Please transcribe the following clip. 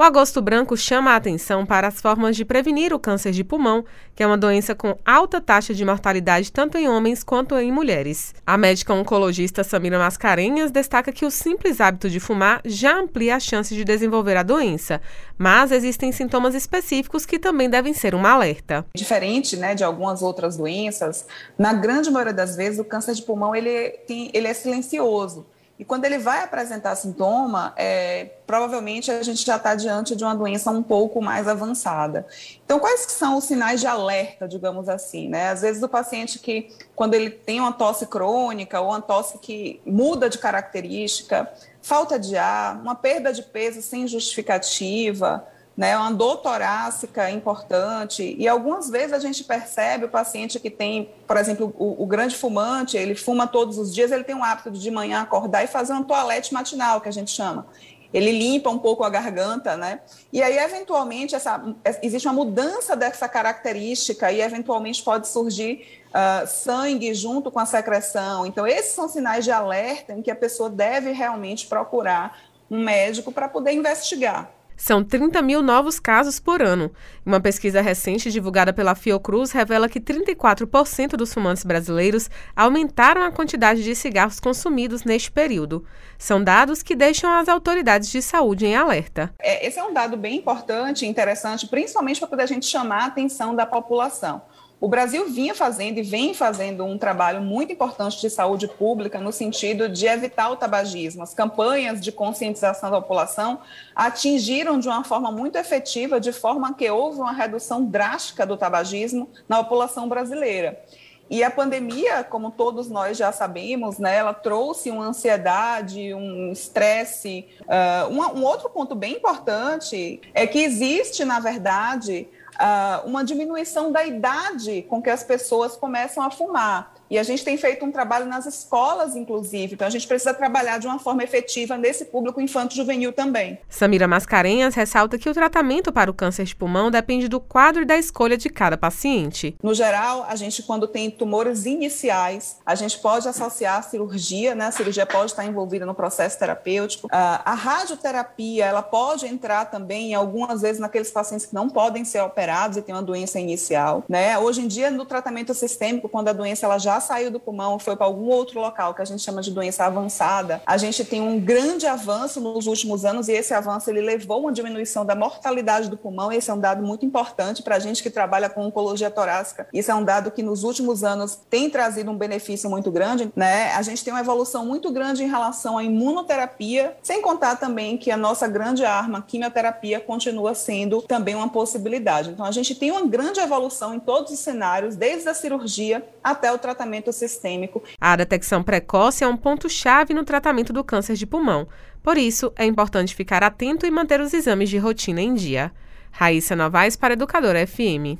O agosto branco chama a atenção para as formas de prevenir o câncer de pulmão, que é uma doença com alta taxa de mortalidade tanto em homens quanto em mulheres. A médica oncologista Samira Mascarenhas destaca que o simples hábito de fumar já amplia a chance de desenvolver a doença, mas existem sintomas específicos que também devem ser um alerta. Diferente né, de algumas outras doenças, na grande maioria das vezes o câncer de pulmão ele, tem, ele é silencioso. E quando ele vai apresentar sintoma, é, provavelmente a gente já está diante de uma doença um pouco mais avançada. Então, quais são os sinais de alerta, digamos assim? Né? Às vezes o paciente que, quando ele tem uma tosse crônica ou uma tosse que muda de característica, falta de ar, uma perda de peso sem justificativa, né, uma dor torácica importante, e algumas vezes a gente percebe o paciente que tem, por exemplo, o, o, grande fumante, ele fuma todos os dias, ele tem um hábito de de manhã acordar e fazer uma toalete matinal, que a gente chama. Ele limpa um pouco a garganta, né? E aí, eventualmente, essa, existe uma mudança dessa característica e, eventualmente, pode surgir uh, sangue junto com a secreção. Então, esses são sinais de alerta em que a pessoa deve realmente procurar um médico para poder investigar. São 30 mil novos casos por ano. Uma pesquisa recente divulgada pela Fiocruz revela que 34% dos fumantes brasileiros aumentaram a quantidade de cigarros consumidos neste período. São dados que deixam as autoridades de saúde em alerta. É, esse é um dado bem importante e interessante, principalmente para poder a gente chamar a atenção da população. O Brasil vinha fazendo e vem fazendo um trabalho muito importante de saúde pública no sentido de evitar o tabagismo. As campanhas de conscientização da população atingiram de uma forma muito efetiva, de forma que houve uma redução drástica do tabagismo na população brasileira. E a pandemia, como todos nós já sabemos, né, ela trouxe uma ansiedade, um estresse. Uh, um, um outro ponto bem importante é que existe, na verdade, uma diminuição da idade com que as pessoas começam a fumar. E a gente tem feito um trabalho nas escolas, inclusive. Então, a gente precisa trabalhar de uma forma efetiva nesse público infanto-juvenil também. Samira Mascarenhas ressalta que o tratamento para o câncer de pulmão depende do quadro e da escolha de cada paciente. No geral, a gente, quando tem tumores iniciais, a gente pode associar a cirurgia, né? A cirurgia pode estar envolvida no processo terapêutico. a radioterapia, ela pode entrar também, algumas vezes, naqueles pacientes que não podem ser operados e têm uma doença inicial, né? Hoje em dia, no tratamento sistêmico, quando a doença ela saiu do pulmão, foi para algum outro local que a gente chama de doença avançada, a gente tem um grande avanço nos últimos anos e esse avanço ele levou uma diminuição da mortalidade do pulmão. Esse é um dado muito importante para a gente que trabalha com oncologia torácica. Isso é um dado que nos últimos anos tem trazido um benefício muito grande, né? A gente tem uma evolução muito grande em relação à imunoterapia, sem contar também que a nossa grande arma, quimioterapia, continua sendo também uma possibilidade. Então a gente tem uma grande evolução em todos os cenários, desde a cirurgia até o tratamento tratamento sistêmico. A detecção precoce é um ponto-chave no tratamento do câncer de pulmão. Por isso, é importante ficar atento e manter os exames de rotina em dia. Raíssa Novaes para Educadora FM.